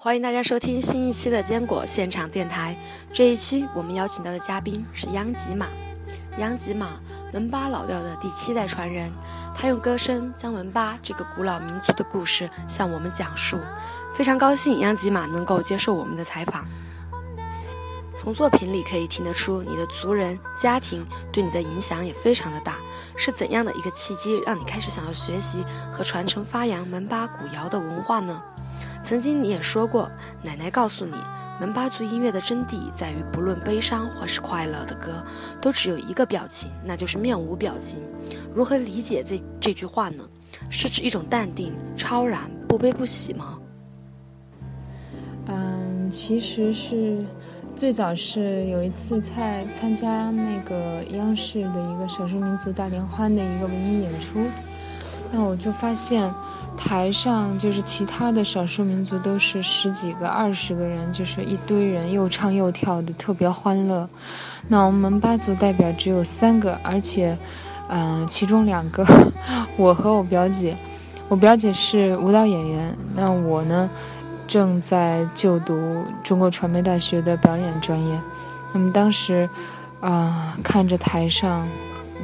欢迎大家收听新一期的坚果现场电台。这一期我们邀请到的嘉宾是央吉玛，央吉玛门巴老调的第七代传人，他用歌声将门巴这个古老民族的故事向我们讲述。非常高兴央吉玛能够接受我们的采访。从作品里可以听得出，你的族人家庭对你的影响也非常的大。是怎样的一个契机，让你开始想要学习和传承发扬门巴古谣的文化呢？曾经你也说过，奶奶告诉你，门巴族音乐的真谛在于，不论悲伤或是快乐的歌，都只有一个表情，那就是面无表情。如何理解这这句话呢？是指一种淡定、超然、不悲不喜吗？嗯，其实是最早是有一次在参加那个央视的一个少数民族大联欢的一个文艺演出，那我就发现。台上就是其他的少数民族都是十几个、二十个人，就是一堆人又唱又跳的，特别欢乐。那我们八族代表只有三个，而且，嗯，其中两个，我和我表姐，我表姐是舞蹈演员，那我呢，正在就读中国传媒大学的表演专业。那么当时，啊，看着台上。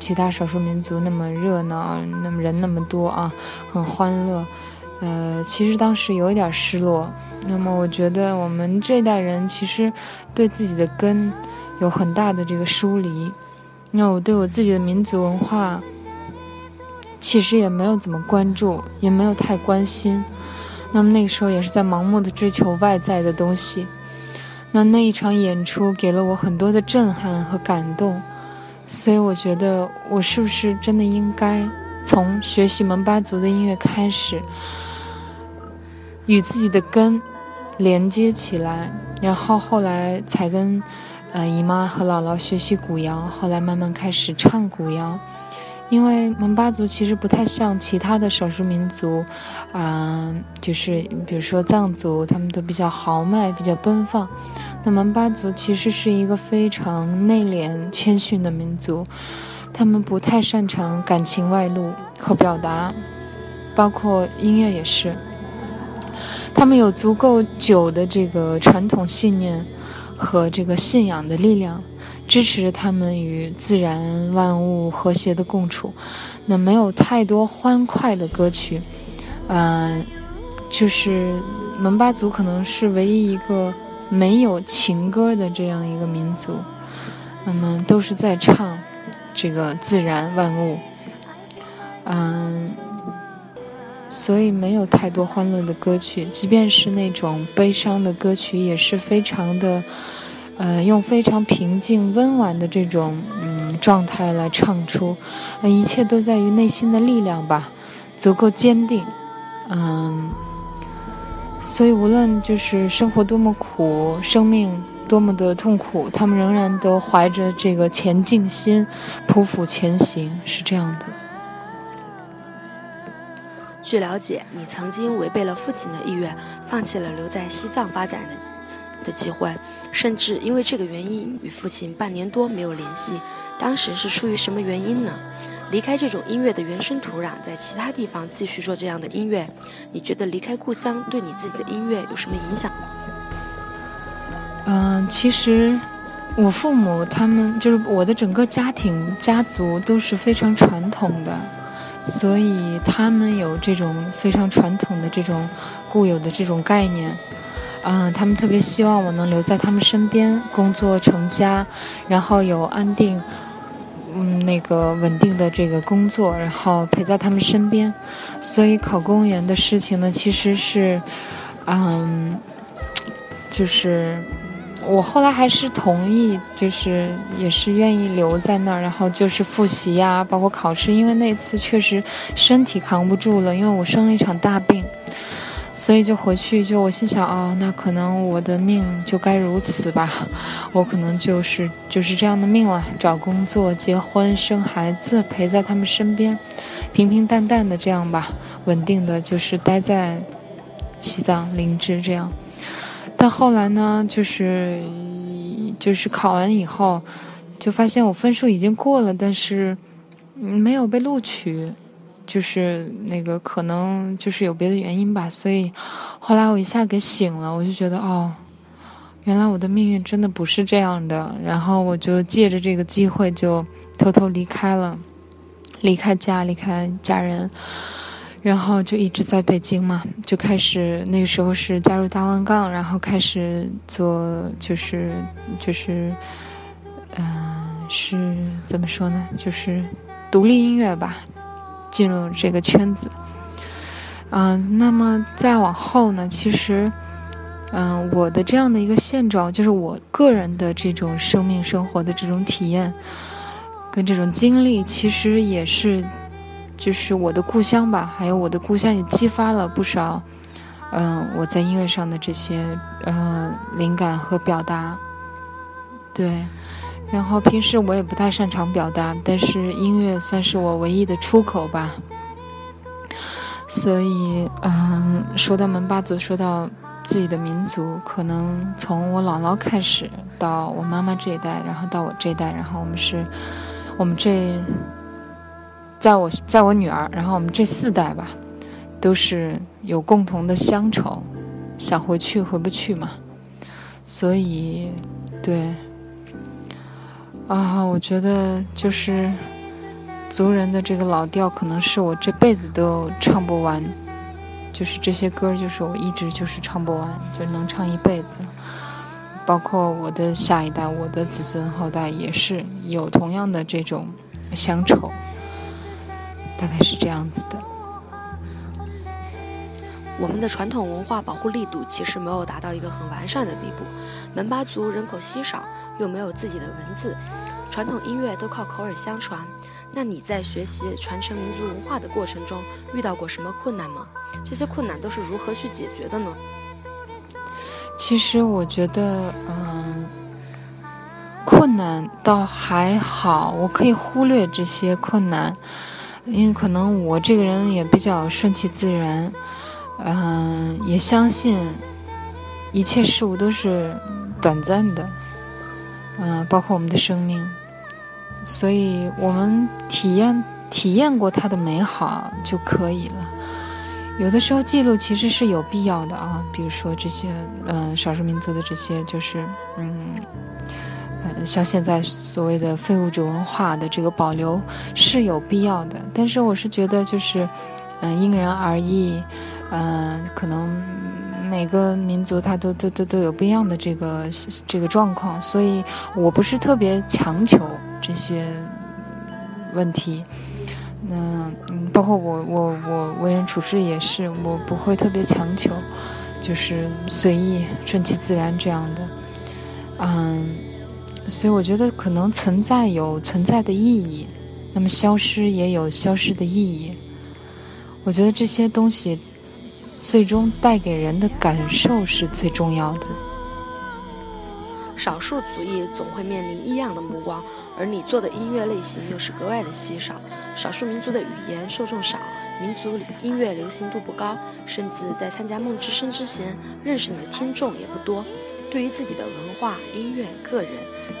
其他少数民族那么热闹，那么人那么多啊，很欢乐。呃，其实当时有一点失落。那么我觉得我们这代人其实对自己的根有很大的这个疏离。那我对我自己的民族文化其实也没有怎么关注，也没有太关心。那么那个时候也是在盲目的追求外在的东西。那那一场演出给了我很多的震撼和感动。所以我觉得，我是不是真的应该从学习蒙巴族的音乐开始，与自己的根连接起来，然后后来才跟呃姨妈和姥姥学习古谣，后来慢慢开始唱古谣。因为蒙巴族其实不太像其他的少数民族，啊，就是比如说藏族，他们都比较豪迈，比较奔放。那蒙巴族其实是一个非常内敛、谦逊的民族，他们不太擅长感情外露和表达，包括音乐也是。他们有足够久的这个传统信念和这个信仰的力量，支持着他们与自然万物和谐的共处。那没有太多欢快的歌曲，嗯，就是门巴族可能是唯一一个。没有情歌的这样一个民族，那么都是在唱这个自然万物，嗯，所以没有太多欢乐的歌曲，即便是那种悲伤的歌曲，也是非常的，呃，用非常平静温婉的这种嗯状态来唱出，一切都在于内心的力量吧，足够坚定，嗯。所以，无论就是生活多么苦，生命多么的痛苦，他们仍然都怀着这个前进心，匍匐前行，是这样的。据了解，你曾经违背了父亲的意愿，放弃了留在西藏发展的的机会，甚至因为这个原因与父亲半年多没有联系。当时是出于什么原因呢？离开这种音乐的原生土壤，在其他地方继续做这样的音乐，你觉得离开故乡对你自己的音乐有什么影响？嗯，其实我父母他们就是我的整个家庭家族都是非常传统的，所以他们有这种非常传统的这种固有的这种概念。嗯，他们特别希望我能留在他们身边，工作成家，然后有安定。嗯，那个稳定的这个工作，然后陪在他们身边，所以考公务员的事情呢，其实是，嗯，就是我后来还是同意，就是也是愿意留在那儿，然后就是复习呀，包括考试，因为那次确实身体扛不住了，因为我生了一场大病。所以就回去，就我心想啊，那可能我的命就该如此吧，我可能就是就是这样的命了，找工作、结婚、生孩子，陪在他们身边，平平淡淡的这样吧，稳定的就是待在西藏林芝这样。但后来呢，就是就是考完以后。就发现我分数已经过了，但是没有被录取，就是那个可能就是有别的原因吧。所以后来我一下给醒了，我就觉得哦，原来我的命运真的不是这样的。然后我就借着这个机会就偷偷离开了，离开家，离开家人。然后就一直在北京嘛，就开始那个时候是加入大万杠，然后开始做就是就是，嗯，是怎么说呢？就是独立音乐吧，进入这个圈子。嗯，那么再往后呢，其实，嗯，我的这样的一个现状，就是我个人的这种生命生活的这种体验，跟这种经历，其实也是。就是我的故乡吧，还有我的故乡也激发了不少，嗯，我在音乐上的这些嗯灵感和表达。对，然后平时我也不太擅长表达，但是音乐算是我唯一的出口吧。所以，嗯，说到门巴族，说到自己的民族，可能从我姥姥开始，到我妈妈这一代，然后到我这一代，然后我们是，我们这。在我在我女儿，然后我们这四代吧，都是有共同的乡愁，想回去回不去嘛，所以，对，啊，我觉得就是族人的这个老调，可能是我这辈子都唱不完，就是这些歌，就是我一直就是唱不完，就能唱一辈子，包括我的下一代，我的子孙后代也是有同样的这种乡愁。大概是这样子的。我们的传统文化保护力度其实没有达到一个很完善的地步。门巴族人口稀少，又没有自己的文字，传统音乐都靠口耳相传。那你在学习传承民族文化的过程中，遇到过什么困难吗？这些困难都是如何去解决的呢？其实我觉得，嗯，困难倒还好，我可以忽略这些困难。因为可能我这个人也比较顺其自然，嗯，也相信一切事物都是短暂的，嗯，包括我们的生命，所以我们体验体验过它的美好就可以了。有的时候记录其实是有必要的啊，比如说这些嗯少数民族的这些就是嗯。像现在所谓的非物质文化的这个保留是有必要的，但是我是觉得就是，嗯，因人而异，嗯，可能每个民族它都都都都有不一样的这个这个状况，所以我不是特别强求这些问题。那嗯，包括我我我为人处事也是，我不会特别强求，就是随意顺其自然这样的，嗯。所以我觉得可能存在有存在的意义，那么消失也有消失的意义。我觉得这些东西最终带给人的感受是最重要的。少数族裔总会面临异样的目光，而你做的音乐类型又是格外的稀少。少数民族的语言受众少，民族音乐流行度不高，甚至在参加梦之声之前，认识你的听众也不多。对于自己的文化、音乐、个人，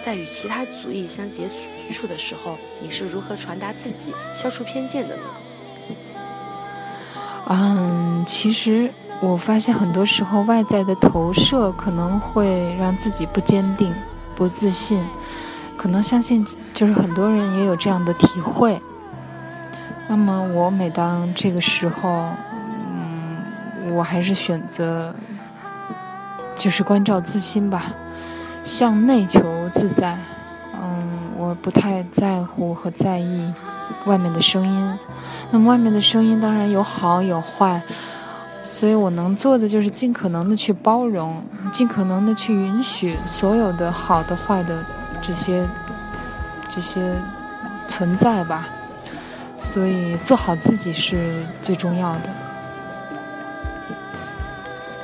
在与其他族裔相接触的时候，你是如何传达自己、消除偏见的呢？嗯，其实我发现很多时候外在的投射可能会让自己不坚定、不自信，可能相信就是很多人也有这样的体会。那么我每当这个时候，嗯，我还是选择。就是关照自心吧，向内求自在。嗯，我不太在乎和在意外面的声音。那么外面的声音当然有好有坏，所以我能做的就是尽可能的去包容，尽可能的去允许所有的好的、坏的这些这些存在吧。所以做好自己是最重要的。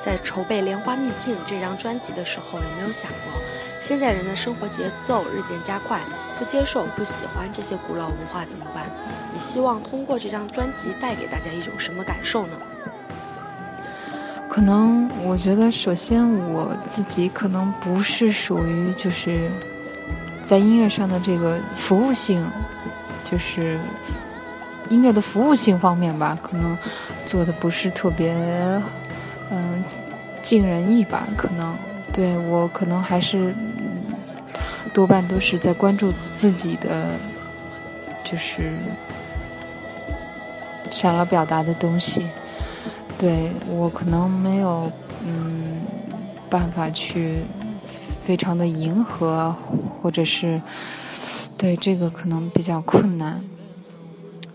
在筹备《莲花秘境》这张专辑的时候，有没有想过，现在人的生活节奏日渐加快，不接受、不喜欢这些古老文化怎么办？你希望通过这张专辑带给大家一种什么感受呢？可能我觉得，首先我自己可能不是属于就是。在音乐上的这个服务性，就是音乐的服务性方面吧，可能做的不是特别嗯尽人意吧。可能对我可能还是多半都是在关注自己的，就是想要表达的东西。对我可能没有嗯办法去。非常的迎合，或者是对这个可能比较困难，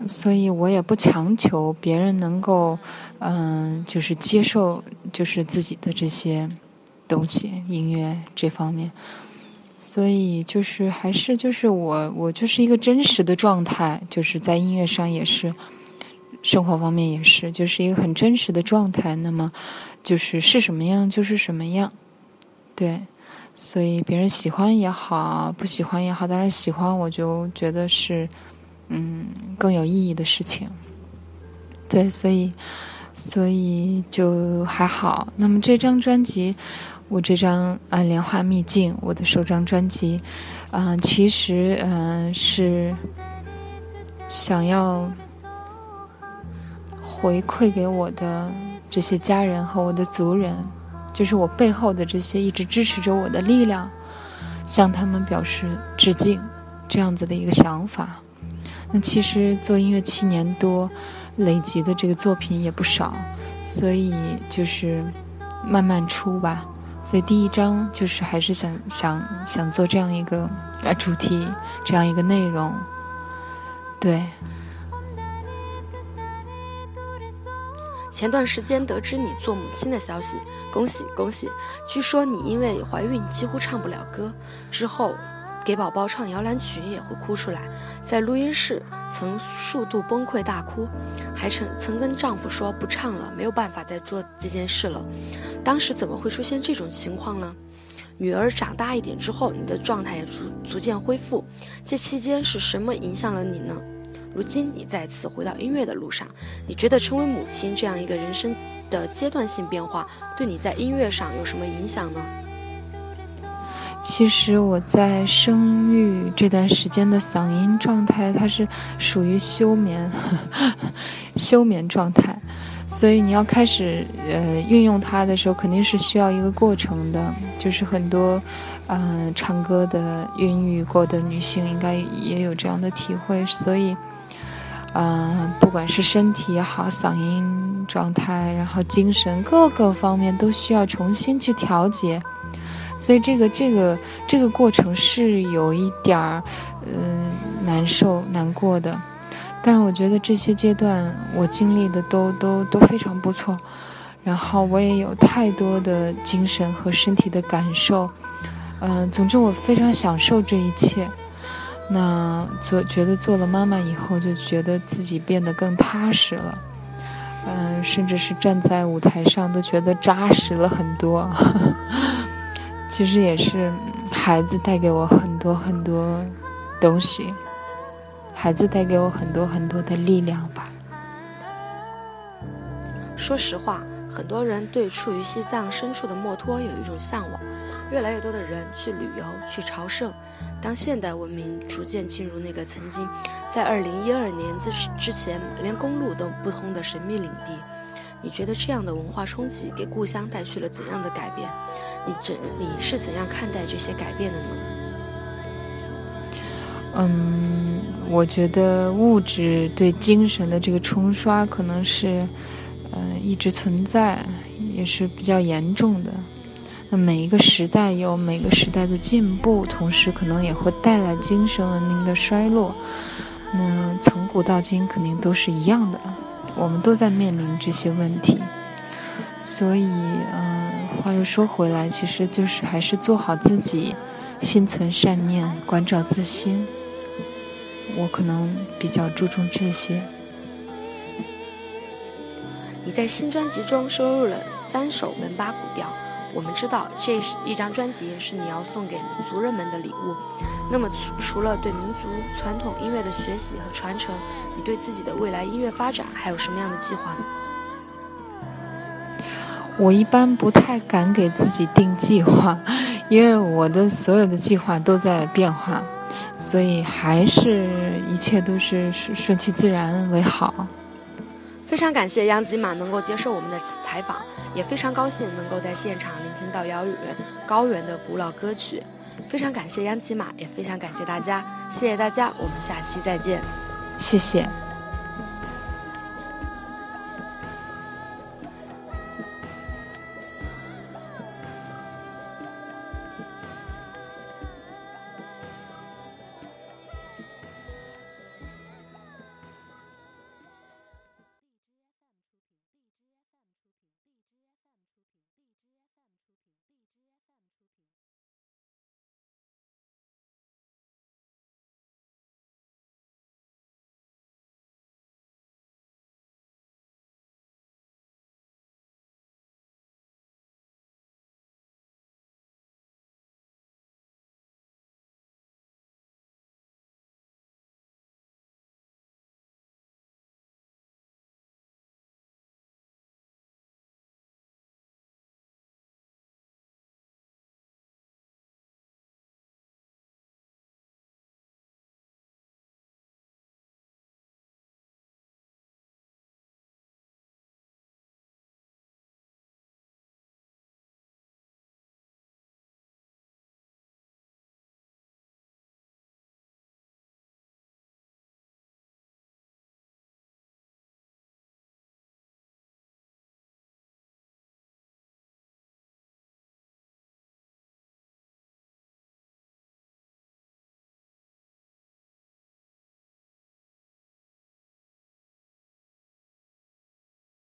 所以我也不强求别人能够嗯，就是接受就是自己的这些东西，音乐这方面，所以就是还是就是我我就是一个真实的状态，就是在音乐上也是，生活方面也是，就是一个很真实的状态。那么就是是什么样就是什么样，对。所以别人喜欢也好，不喜欢也好，当然喜欢我就觉得是，嗯，更有意义的事情。对，所以，所以就还好。那么这张专辑，我这张啊《莲花秘境》，我的首张专辑，嗯，其实嗯是想要回馈给我的这些家人和我的族人。就是我背后的这些一直支持着我的力量，向他们表示致敬，这样子的一个想法。那其实做音乐七年多，累积的这个作品也不少，所以就是慢慢出吧。所以第一章就是还是想想想做这样一个呃主题，这样一个内容，对。前段时间得知你做母亲的消息，恭喜恭喜！据说你因为怀孕几乎唱不了歌，之后给宝宝唱摇篮曲也会哭出来，在录音室曾数度崩溃大哭，还曾曾跟丈夫说不唱了，没有办法再做这件事了。当时怎么会出现这种情况呢？女儿长大一点之后，你的状态也逐逐渐恢复，这期间是什么影响了你呢？如今你再次回到音乐的路上，你觉得成为母亲这样一个人生的阶段性变化，对你在音乐上有什么影响呢？其实我在生育这段时间的嗓音状态，它是属于休眠，休眠状态，所以你要开始呃运用它的时候，肯定是需要一个过程的，就是很多嗯唱歌的孕育过的女性应该也有这样的体会，所以。嗯，不管是身体也好，嗓音状态，然后精神各个方面都需要重新去调节，所以这个这个这个过程是有一点儿嗯难受难过的，但是我觉得这些阶段我经历的都都都非常不错，然后我也有太多的精神和身体的感受，嗯，总之我非常享受这一切。那做觉得做了妈妈以后，就觉得自己变得更踏实了，嗯，甚至是站在舞台上都觉得扎实了很多。其实也是孩子带给我很多很多东西，孩子带给我很多很多的力量吧。说实话，很多人对处于西藏深处的墨脱有一种向往。越来越多的人去旅游、去朝圣。当现代文明逐渐进入那个曾经在二零一二年之之前连公路都不通的神秘领地，你觉得这样的文化冲击给故乡带去了怎样的改变？你怎你是怎样看待这些改变的呢？嗯，我觉得物质对精神的这个冲刷可能是，呃，一直存在，也是比较严重的。那每一个时代有每个时代的进步，同时可能也会带来精神文明的衰落。那从古到今肯定都是一样的，我们都在面临这些问题。所以，嗯，话又说回来，其实就是还是做好自己，心存善念，关照自心。我可能比较注重这些。你在新专辑中收录了三首门巴古调。我们知道这是一张专辑是你要送给族人们的礼物。那么，除了对民族传统音乐的学习和传承，你对自己的未来音乐发展还有什么样的计划呢？我一般不太敢给自己定计划，因为我的所有的计划都在变化，所以还是一切都是顺顺其自然为好。非常感谢央吉玛能够接受我们的采访，也非常高兴能够在现场聆听到遥远高原的古老歌曲。非常感谢央吉玛，也非常感谢大家，谢谢大家，我们下期再见，谢谢。